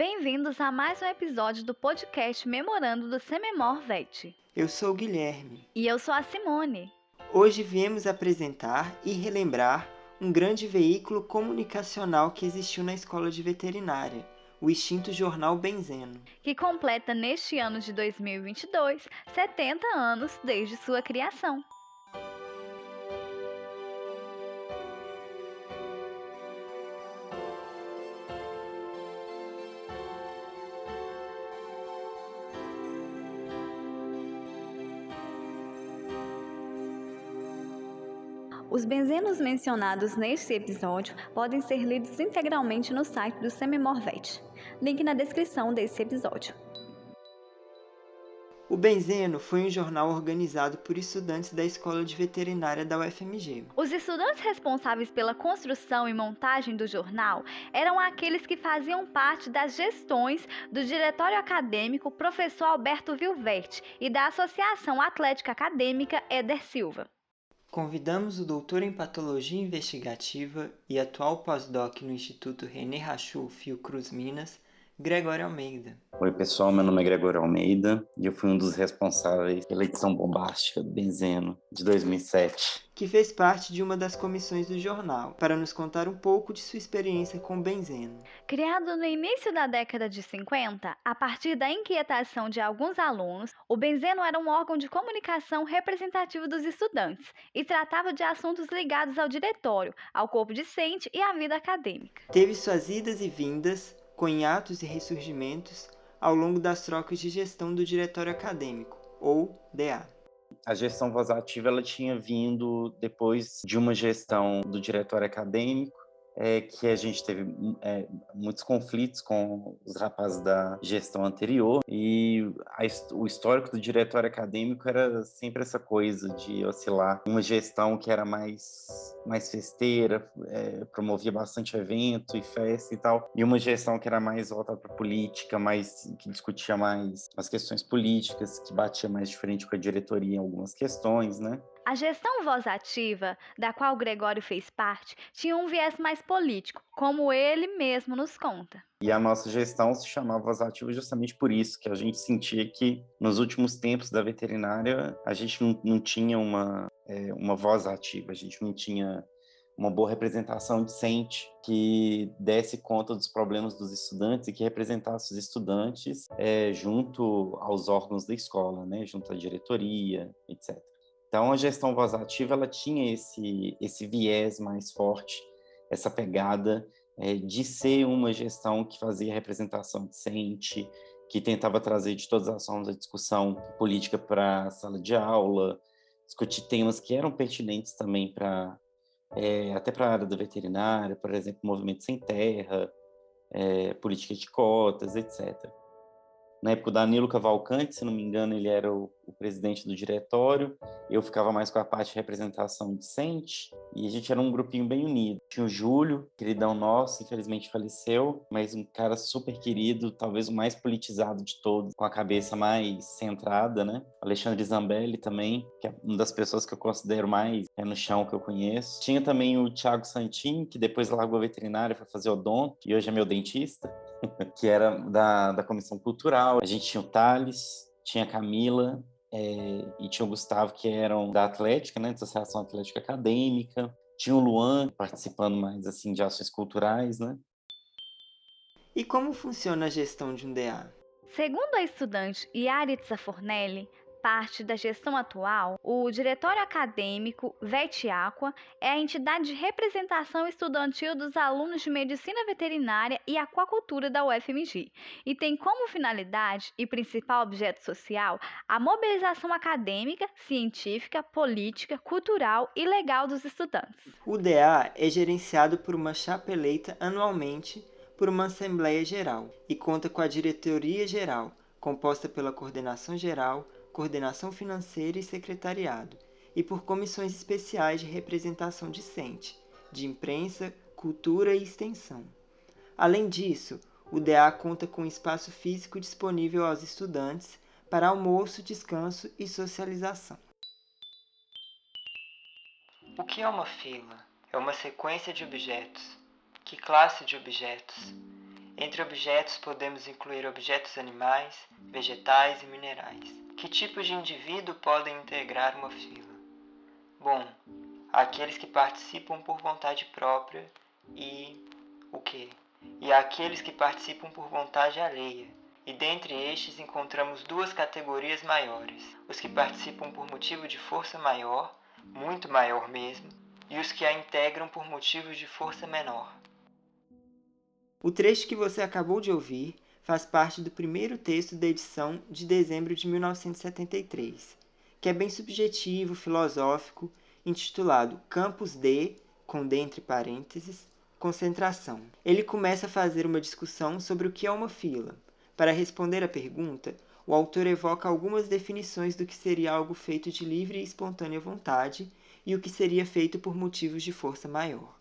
Bem-vindos a mais um episódio do podcast Memorando do Sememor VET. Eu sou o Guilherme. E eu sou a Simone. Hoje viemos apresentar e relembrar um grande veículo comunicacional que existiu na escola de veterinária, o extinto jornal Benzeno, que completa neste ano de 2022 70 anos desde sua criação. Os benzenos mencionados neste episódio podem ser lidos integralmente no site do Semimorvet, link na descrição desse episódio. O Benzeno foi um jornal organizado por estudantes da Escola de Veterinária da UFMG. Os estudantes responsáveis pela construção e montagem do jornal eram aqueles que faziam parte das gestões do Diretório Acadêmico Professor Alberto Vilverte e da Associação Atlética Acadêmica Éder Silva. Convidamos o doutor em Patologia Investigativa e atual pós-doc no Instituto René Rachou Fiocruz Minas, Gregório Almeida. Oi, pessoal, meu nome é Gregório Almeida e eu fui um dos responsáveis pela edição bombástica do Benzeno de 2007. Que fez parte de uma das comissões do jornal, para nos contar um pouco de sua experiência com o Benzeno. Criado no início da década de 50, a partir da inquietação de alguns alunos, o Benzeno era um órgão de comunicação representativo dos estudantes e tratava de assuntos ligados ao diretório, ao corpo discente e à vida acadêmica. Teve suas idas e vindas, com hiatos e ressurgimentos ao longo das trocas de gestão do Diretório Acadêmico, ou DA. A gestão voz ativa ela tinha vindo depois de uma gestão do Diretório Acadêmico, é que a gente teve é, muitos conflitos com os rapazes da gestão anterior e a, o histórico do diretório acadêmico era sempre essa coisa de oscilar uma gestão que era mais mais festeira, é, promovia bastante evento e festa e tal, e uma gestão que era mais voltada para política, mais que discutia mais as questões políticas, que batia mais diferente com a diretoria em algumas questões, né? A gestão voz ativa, da qual Gregório fez parte, tinha um viés mais político, como ele mesmo nos conta. E a nossa gestão se chamava voz ativa justamente por isso, que a gente sentia que nos últimos tempos da veterinária a gente não, não tinha uma, é, uma voz ativa, a gente não tinha uma boa representação decente que desse conta dos problemas dos estudantes e que representasse os estudantes é, junto aos órgãos da escola, né, junto à diretoria, etc. Então, a gestão voz ativa ela tinha esse, esse viés mais forte, essa pegada é, de ser uma gestão que fazia representação decente, que tentava trazer de todas as formas a discussão política para a sala de aula, discutir temas que eram pertinentes também para é, até para a área da veterinária, por exemplo, movimento sem terra, é, política de cotas, etc. Na época, o Danilo Cavalcante, se não me engano, ele era o, o, presidente do diretório. Eu ficava mais com a parte de representação decente. E a gente era um grupinho bem unido. Tinha o Júlio, queridão nosso, infelizmente faleceu, mas um cara super querido, talvez o mais politizado de todos, com a cabeça mais centrada, né? Alexandre Zambelli também, que é uma das pessoas que eu considero mais é no chão que eu conheço. Tinha também o Thiago Santin, que depois largou a veterinária para fazer odonto, e hoje é meu dentista. que era da, da comissão cultural. A gente tinha o Thales, tinha a Camila é, e tinha o Gustavo, que eram da Atlética, né, da Associação Atlética Acadêmica. Tinha o Luan participando mais assim de ações culturais, né? E como funciona a gestão de um DA? Segundo a estudante Yaritza Fornelli, parte da gestão atual, o Diretório Acadêmico VETIAQUA é a entidade de representação estudantil dos alunos de Medicina Veterinária e Aquacultura da UFMG e tem como finalidade e principal objeto social a mobilização acadêmica, científica, política, cultural e legal dos estudantes. O DA é gerenciado por uma chapa eleita anualmente por uma Assembleia Geral e conta com a Diretoria Geral, composta pela Coordenação Geral, coordenação financeira e secretariado, e por comissões especiais de representação discente, de imprensa, cultura e extensão. Além disso, o DA conta com espaço físico disponível aos estudantes para almoço, descanso e socialização. O que é uma fila? É uma sequência de objetos. Que classe de objetos? Entre objetos podemos incluir objetos animais, vegetais e minerais. Que tipos de indivíduo podem integrar uma fila? Bom, aqueles que participam por vontade própria e o que? E aqueles que participam por vontade alheia. E dentre estes encontramos duas categorias maiores: os que participam por motivo de força maior, muito maior mesmo, e os que a integram por motivos de força menor. O trecho que você acabou de ouvir faz parte do primeiro texto da edição de dezembro de 1973, que é bem subjetivo, filosófico, intitulado Campos de, com D entre parênteses, concentração. Ele começa a fazer uma discussão sobre o que é uma fila. Para responder à pergunta, o autor evoca algumas definições do que seria algo feito de livre e espontânea vontade e o que seria feito por motivos de força maior.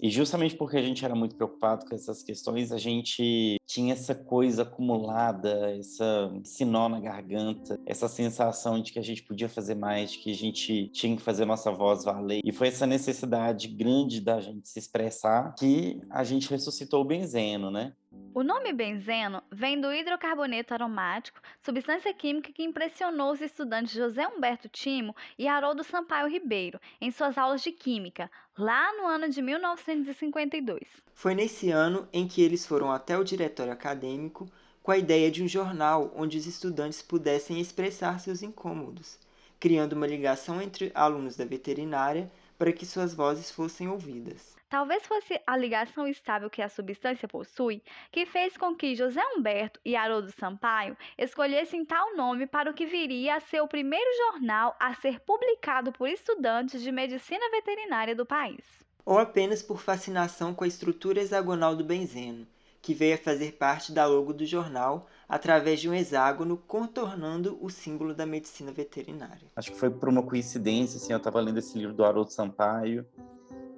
E justamente porque a gente era muito preocupado com essas questões, a gente tinha essa coisa acumulada, essa, esse na garganta, essa sensação de que a gente podia fazer mais, de que a gente tinha que fazer nossa voz valer. E foi essa necessidade grande da gente se expressar que a gente ressuscitou o benzeno, né? O nome benzeno vem do hidrocarboneto aromático, substância química que impressionou os estudantes José Humberto Timo e Haroldo Sampaio Ribeiro em suas aulas de química, lá no ano de 1952. Foi nesse ano em que eles foram até o diretório acadêmico com a ideia de um jornal onde os estudantes pudessem expressar seus incômodos, criando uma ligação entre alunos da veterinária para que suas vozes fossem ouvidas. Talvez fosse a ligação estável que a substância possui que fez com que José Humberto e Haroldo Sampaio escolhessem tal nome para o que viria a ser o primeiro jornal a ser publicado por estudantes de medicina veterinária do país. Ou apenas por fascinação com a estrutura hexagonal do benzeno, que veio a fazer parte da logo do jornal através de um hexágono contornando o símbolo da medicina veterinária. Acho que foi por uma coincidência, assim, eu estava lendo esse livro do Haroldo Sampaio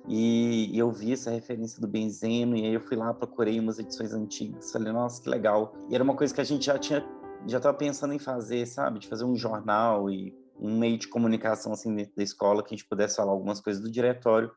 e, eu vi essa referência do benzeno, e aí eu fui lá, procurei umas edições antigas, falei, nossa, que legal. E era uma coisa que a gente já tinha, já estava pensando em fazer, sabe? De fazer um jornal e um meio de comunicação, assim, dentro da escola, que a gente pudesse falar algumas coisas do diretório.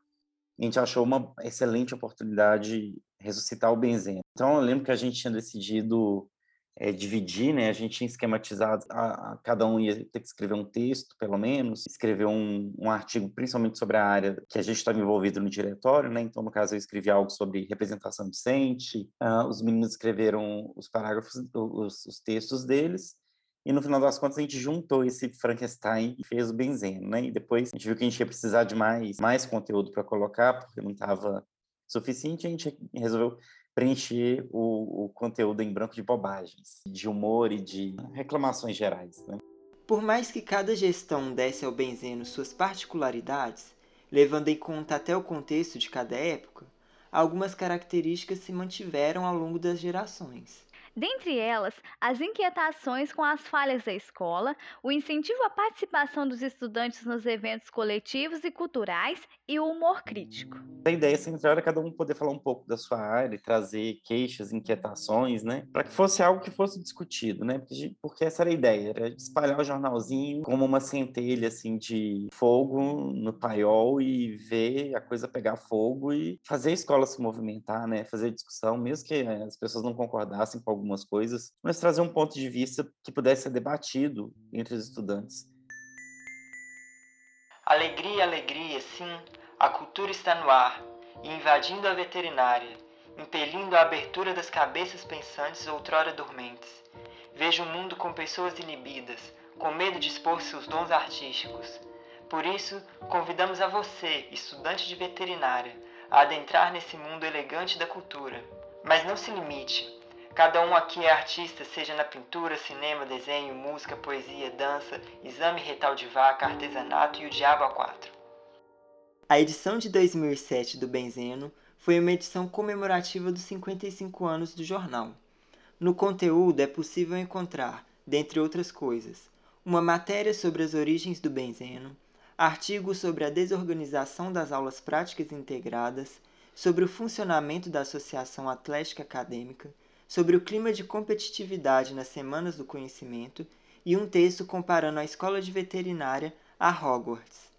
A gente achou uma excelente oportunidade ressuscitar o benzeno. Então, eu lembro que a gente tinha decidido é, dividir, né? A gente tinha esquematizado, a, a, cada um ia ter que escrever um texto, pelo menos, escrever um, um artigo, principalmente sobre a área que a gente estava envolvido no diretório, né? Então, no caso, eu escrevi algo sobre representação docente, uh, os meninos escreveram os parágrafos, os, os textos deles, e no final das contas a gente juntou esse Frankenstein e fez o benzeno, né? E depois a gente viu que a gente ia precisar de mais, mais conteúdo para colocar, porque não estava suficiente, a gente resolveu preencher o, o, conteúdo em branco de bobagens, de humor e de reclamações gerais. Né? Por mais que cada gestão desse ao benzeno suas particularidades, levando em conta até o contexto de cada época, algumas características se mantiveram ao longo das gerações. Dentre elas, as inquietações com as falhas da escola, o incentivo à participação dos estudantes nos eventos coletivos e culturais e o humor crítico. A ideia central era cada um poder falar um pouco da sua área, trazer queixas, inquietações, né? Para que fosse algo que fosse discutido, né? Porque, porque essa era a ideia, era espalhar o jornalzinho como uma centelha, assim, de fogo no paiol e ver a coisa pegar fogo e fazer a escola se movimentar, né? Fazer discussão, mesmo que as pessoas não concordassem com algumas coisas, mas trazer um ponto de vista que pudesse ser debatido entre os estudantes. Alegria, alegria, sim, a cultura está no ar e invadindo a veterinária, impelindo a abertura das cabeças pensantes outrora dormentes. Vejo o um mundo com pessoas inibidas, com medo de expor seus dons artísticos. Por isso, convidamos a você, estudante de veterinária, a adentrar nesse mundo elegante da cultura. Mas não se limite. Cada um aqui é artista, seja na pintura, cinema, desenho, música, poesia, dança, exame retal de vaca, artesanato e o diabo a quatro. A edição de 2007 do Benzeno foi uma edição comemorativa dos 55 anos do jornal. No conteúdo é possível encontrar, dentre outras coisas, uma matéria sobre as origens do benzeno, artigos sobre a desorganização das aulas práticas integradas, sobre o funcionamento da Associação Atlética Acadêmica, sobre o clima de competitividade nas Semanas do Conhecimento e um texto comparando a escola de veterinária a Hogwarts.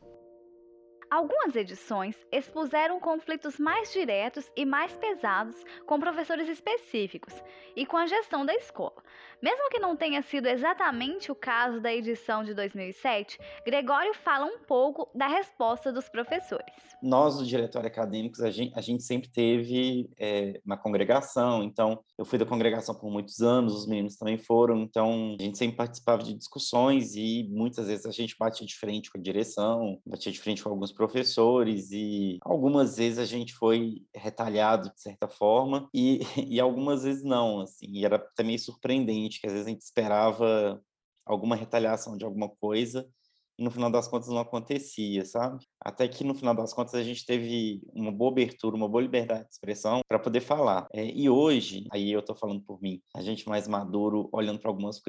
Algumas edições expuseram conflitos mais diretos e mais pesados com professores específicos e com a gestão da escola. Mesmo que não tenha sido exatamente o caso da edição de 2007, Gregório fala um pouco da resposta dos professores. Nós, do Diretório Acadêmicos, a gente, a gente sempre teve é, uma congregação, então eu fui da congregação por muitos anos, os meninos também foram, então a gente sempre participava de discussões e muitas vezes a gente batia de frente com a direção, batia de frente com alguns professores e algumas vezes a gente foi retalhado de certa forma e, e algumas vezes não, assim, e era também surpreendente que às vezes a gente esperava alguma retaliação de alguma coisa e no final das contas não acontecia, sabe? Até que no final das contas a gente teve uma boa abertura, uma boa liberdade de expressão para poder falar. É, e hoje, aí eu estou falando por mim, a gente mais maduro, olhando para algumas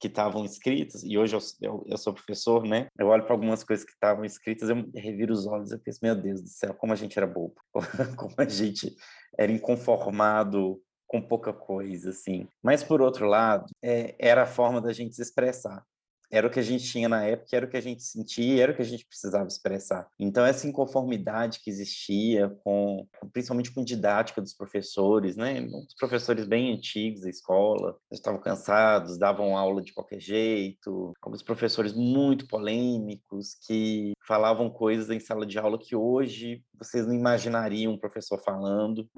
que estavam escritas, e hoje eu, eu, eu, sou professor, né? Eu olho para algumas coisas que estavam escritas, eu reviro os olhos e penso, meu Deus do céu, como a gente era bobo, como a gente era inconformado com pouca coisa, assim. Mas, por outro lado, é, era a forma da gente se expressar era o que a gente tinha na época, era o que a gente sentia, era o que a gente precisava expressar. Então essa inconformidade que existia com, principalmente com didática dos professores, né? Os professores bem antigos da escola, estavam cansados, davam aula de qualquer jeito, alguns professores muito polêmicos que falavam coisas em sala de aula que hoje vocês não imaginariam um professor falando.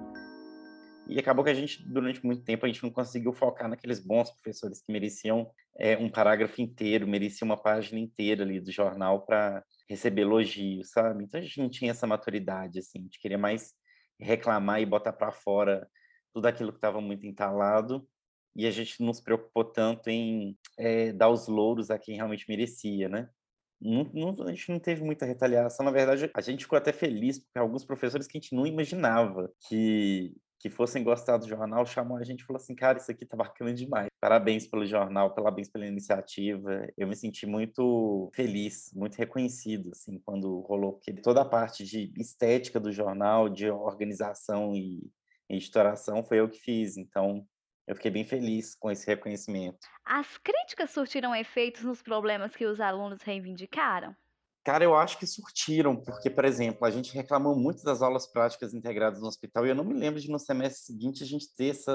E acabou que a gente, durante muito tempo, a gente não conseguiu focar naqueles bons professores que mereciam é, um parágrafo inteiro, mereciam uma página inteira ali do jornal para receber elogios, sabe? Então a gente não tinha essa maturidade, assim, a gente queria mais reclamar e botar para fora tudo aquilo que estava muito entalado e a gente não se preocupou tanto em é, dar os louros a quem realmente merecia, né? Não, não, a gente não teve muita retaliação, na verdade, a gente ficou até feliz, porque alguns professores que a gente não imaginava que que fossem gostar do jornal, chamou a gente e falou assim, cara, isso aqui tá bacana demais. Parabéns pelo jornal, parabéns pela iniciativa. Eu me senti muito feliz, muito reconhecido, assim, quando rolou, porque toda a parte de estética do jornal, de organização e editoração foi eu que fiz, então eu fiquei bem feliz com esse reconhecimento. As críticas surtiram efeitos nos problemas que os alunos reivindicaram? Cara, eu acho que surtiram, porque, por exemplo, a gente reclamou muito das aulas práticas integradas no hospital, e eu não me lembro de no semestre seguinte a gente ter essa,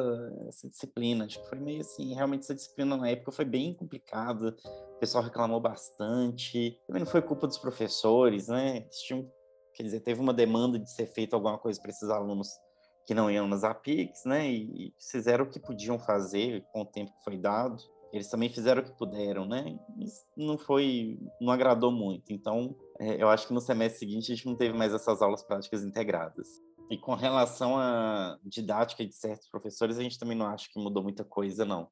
essa disciplina. Acho que foi meio assim, realmente essa disciplina na época foi bem complicada, o pessoal reclamou bastante. Também não foi culpa dos professores, né? Tinham, quer dizer, teve uma demanda de ser feito alguma coisa para esses alunos que não iam nas APICs, né? E, e fizeram o que podiam fazer com o tempo que foi dado eles também fizeram o que puderam, né? Isso não foi, não agradou muito. Então, é, eu acho que no semestre seguinte a gente não teve mais essas aulas práticas integradas. E com relação à didática de certos professores, a gente também não acha que mudou muita coisa, não.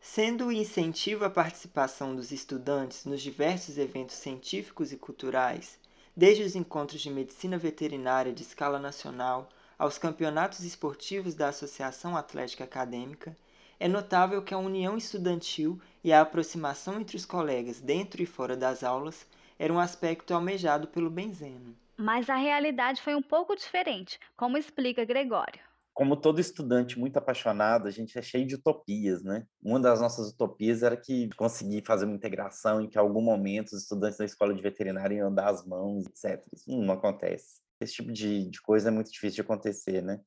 Sendo o incentivo à participação dos estudantes nos diversos eventos científicos e culturais, desde os encontros de medicina veterinária de escala nacional aos campeonatos esportivos da Associação Atlética Acadêmica, é notável que a união estudantil e a aproximação entre os colegas dentro e fora das aulas era um aspecto almejado pelo Benzeno. Mas a realidade foi um pouco diferente, como explica Gregório. Como todo estudante muito apaixonado, a gente é cheio de utopias, né? Uma das nossas utopias era que conseguir fazer uma integração em que, em algum momento, os estudantes da escola de veterinária iam dar as mãos, etc. Isso não acontece. Esse tipo de, de coisa é muito difícil de acontecer, né?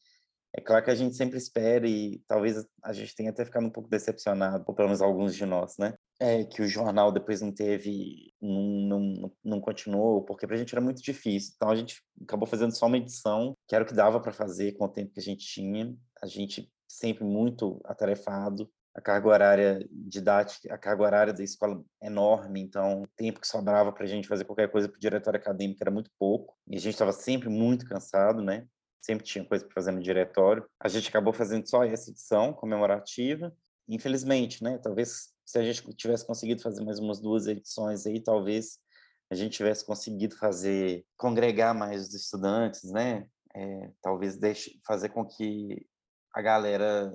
É claro que a gente sempre espera e talvez a gente tenha até ficado um pouco decepcionado, ou pelo menos alguns de nós, né? É, que o jornal depois não teve, não, não, não continuou, porque para a gente era muito difícil. Então a gente acabou fazendo só uma edição, que era o que dava para fazer com o tempo que a gente tinha. A gente sempre muito atarefado, a carga horária didática, a carga horária da escola é enorme, então o tempo que sobrava para a gente fazer qualquer coisa para o diretório acadêmico era muito pouco, e a gente estava sempre muito cansado, né? Sempre tinha coisa para fazer no diretório. A gente acabou fazendo só essa edição comemorativa. Infelizmente, né? Talvez se a gente tivesse conseguido fazer mais umas duas edições aí, talvez a gente tivesse conseguido fazer congregar mais os estudantes, né? É, talvez deixe, fazer com que a galera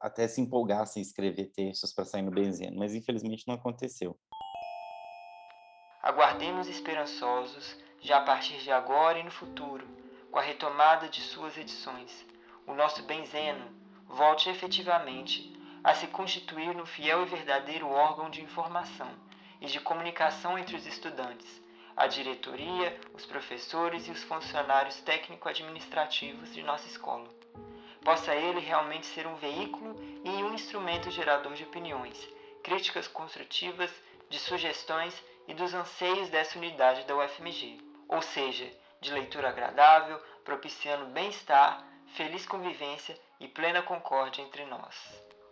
até se empolgasse em escrever textos para sair no benzeno, mas infelizmente não aconteceu. Aguardemos esperançosos, já a partir de agora e no futuro, com a retomada de suas edições, o nosso Benzeno volte efetivamente a se constituir no fiel e verdadeiro órgão de informação e de comunicação entre os estudantes, a diretoria, os professores e os funcionários técnico-administrativos de nossa escola. Possa ele realmente ser um veículo e um instrumento gerador de opiniões, críticas construtivas, de sugestões e dos anseios dessa unidade da UFMG, ou seja, de leitura agradável, propiciando bem-estar, feliz convivência e plena concórdia entre nós.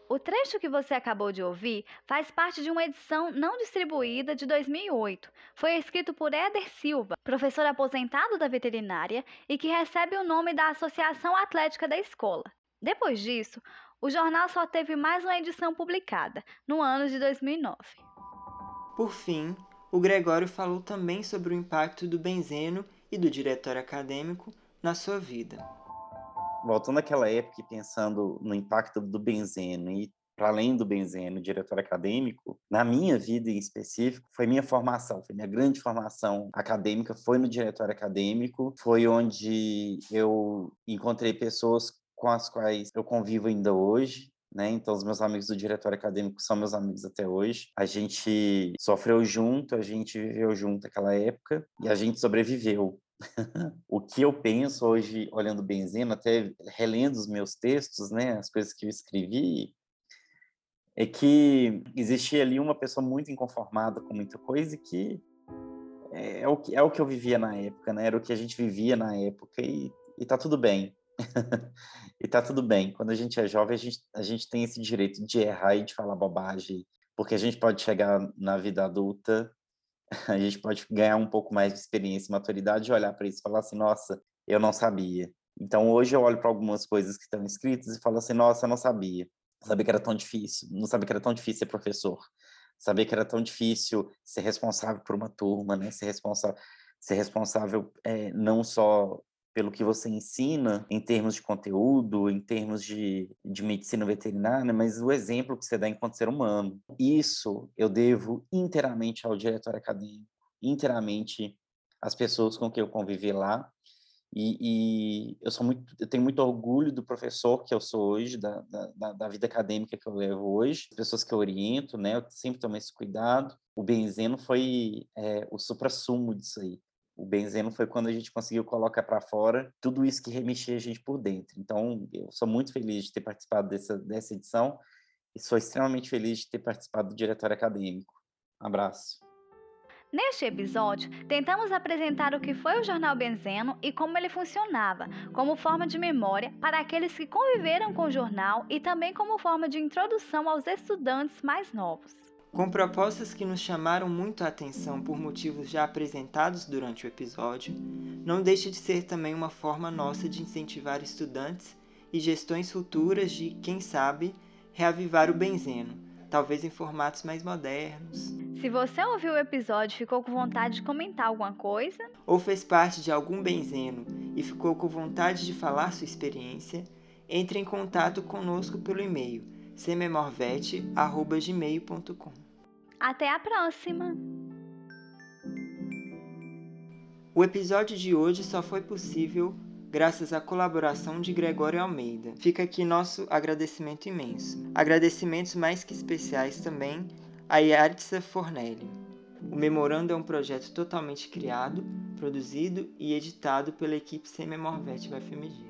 O trecho que você acabou de ouvir faz parte de uma edição não distribuída de 2008. Foi escrito por Éder Silva, professor aposentado da veterinária e que recebe o nome da Associação Atlética da Escola. Depois disso, o jornal só teve mais uma edição publicada, no ano de 2009. Por fim, o Gregório falou também sobre o impacto do benzeno e do diretório acadêmico na sua vida. Voltando àquela época e pensando no impacto do benzeno e para além do benzeno, diretor acadêmico, na minha vida em específico, foi minha formação, foi minha grande formação acadêmica, foi no diretório acadêmico, foi onde eu encontrei pessoas com as quais eu convivo ainda hoje, né? Então, os meus amigos do diretório acadêmico são meus amigos até hoje. A gente sofreu junto, a gente viveu junto aquela época e a gente sobreviveu. o que eu penso hoje, olhando Benzeno, até relendo os meus textos, né, as coisas que eu escrevi, é que existia ali uma pessoa muito inconformada com muita coisa e que é, é o que é o que eu vivia na época, né? Era o que a gente vivia na época e, e tá tudo bem. e tá tudo bem. Quando a gente é jovem, a gente, a gente tem esse direito de errar e de falar bobagem, porque a gente pode chegar na vida adulta a gente pode ganhar um pouco mais de experiência e maturidade e olhar para isso e falar assim, nossa, eu não sabia. Então hoje eu olho para algumas coisas que estão escritas e falo assim, nossa, eu não sabia. Não sabia que era tão difícil, não sabia que era tão difícil ser professor. Sabia que era tão difícil ser responsável por uma turma, né? Ser responsável, ser responsável é, não só pelo que você ensina em termos de conteúdo, em termos de, de medicina veterinária, mas o exemplo que você dá enquanto ser humano. Isso eu devo inteiramente ao diretor acadêmico, inteiramente às pessoas com quem eu convivi lá. E, e, eu sou muito, eu tenho muito orgulho do professor que eu sou hoje, da, da, da vida acadêmica que eu levo hoje, as pessoas que eu oriento, né? Eu sempre tomei esse cuidado. O benzeno foi é, o supra-sumo disso aí o benzeno foi quando a gente conseguiu colocar para fora tudo isso que remexia a gente por dentro. Então, eu sou muito feliz de ter participado dessa, dessa edição e sou extremamente feliz de ter participado do diretório acadêmico. Um abraço. Neste episódio, tentamos apresentar o que foi o jornal Benzeno e como ele funcionava, como forma de memória para aqueles que conviveram com o jornal e também como forma de introdução aos estudantes mais novos. Com propostas que nos chamaram muito a atenção por motivos já apresentados durante o episódio, não deixa de ser também uma forma nossa de incentivar estudantes e gestões futuras de, quem sabe, reavivar o benzeno, talvez em formatos mais modernos. Se você ouviu o episódio e ficou com vontade de comentar alguma coisa, ou fez parte de algum benzeno e ficou com vontade de falar sua experiência, entre em contato conosco pelo e-mail sememorvet.gmail.com. Até a próxima! O episódio de hoje só foi possível graças à colaboração de Gregório Almeida. Fica aqui nosso agradecimento imenso. Agradecimentos mais que especiais também a Yaritza Fornelli. O Memorando é um projeto totalmente criado, produzido e editado pela equipe Sememorvet UFMG.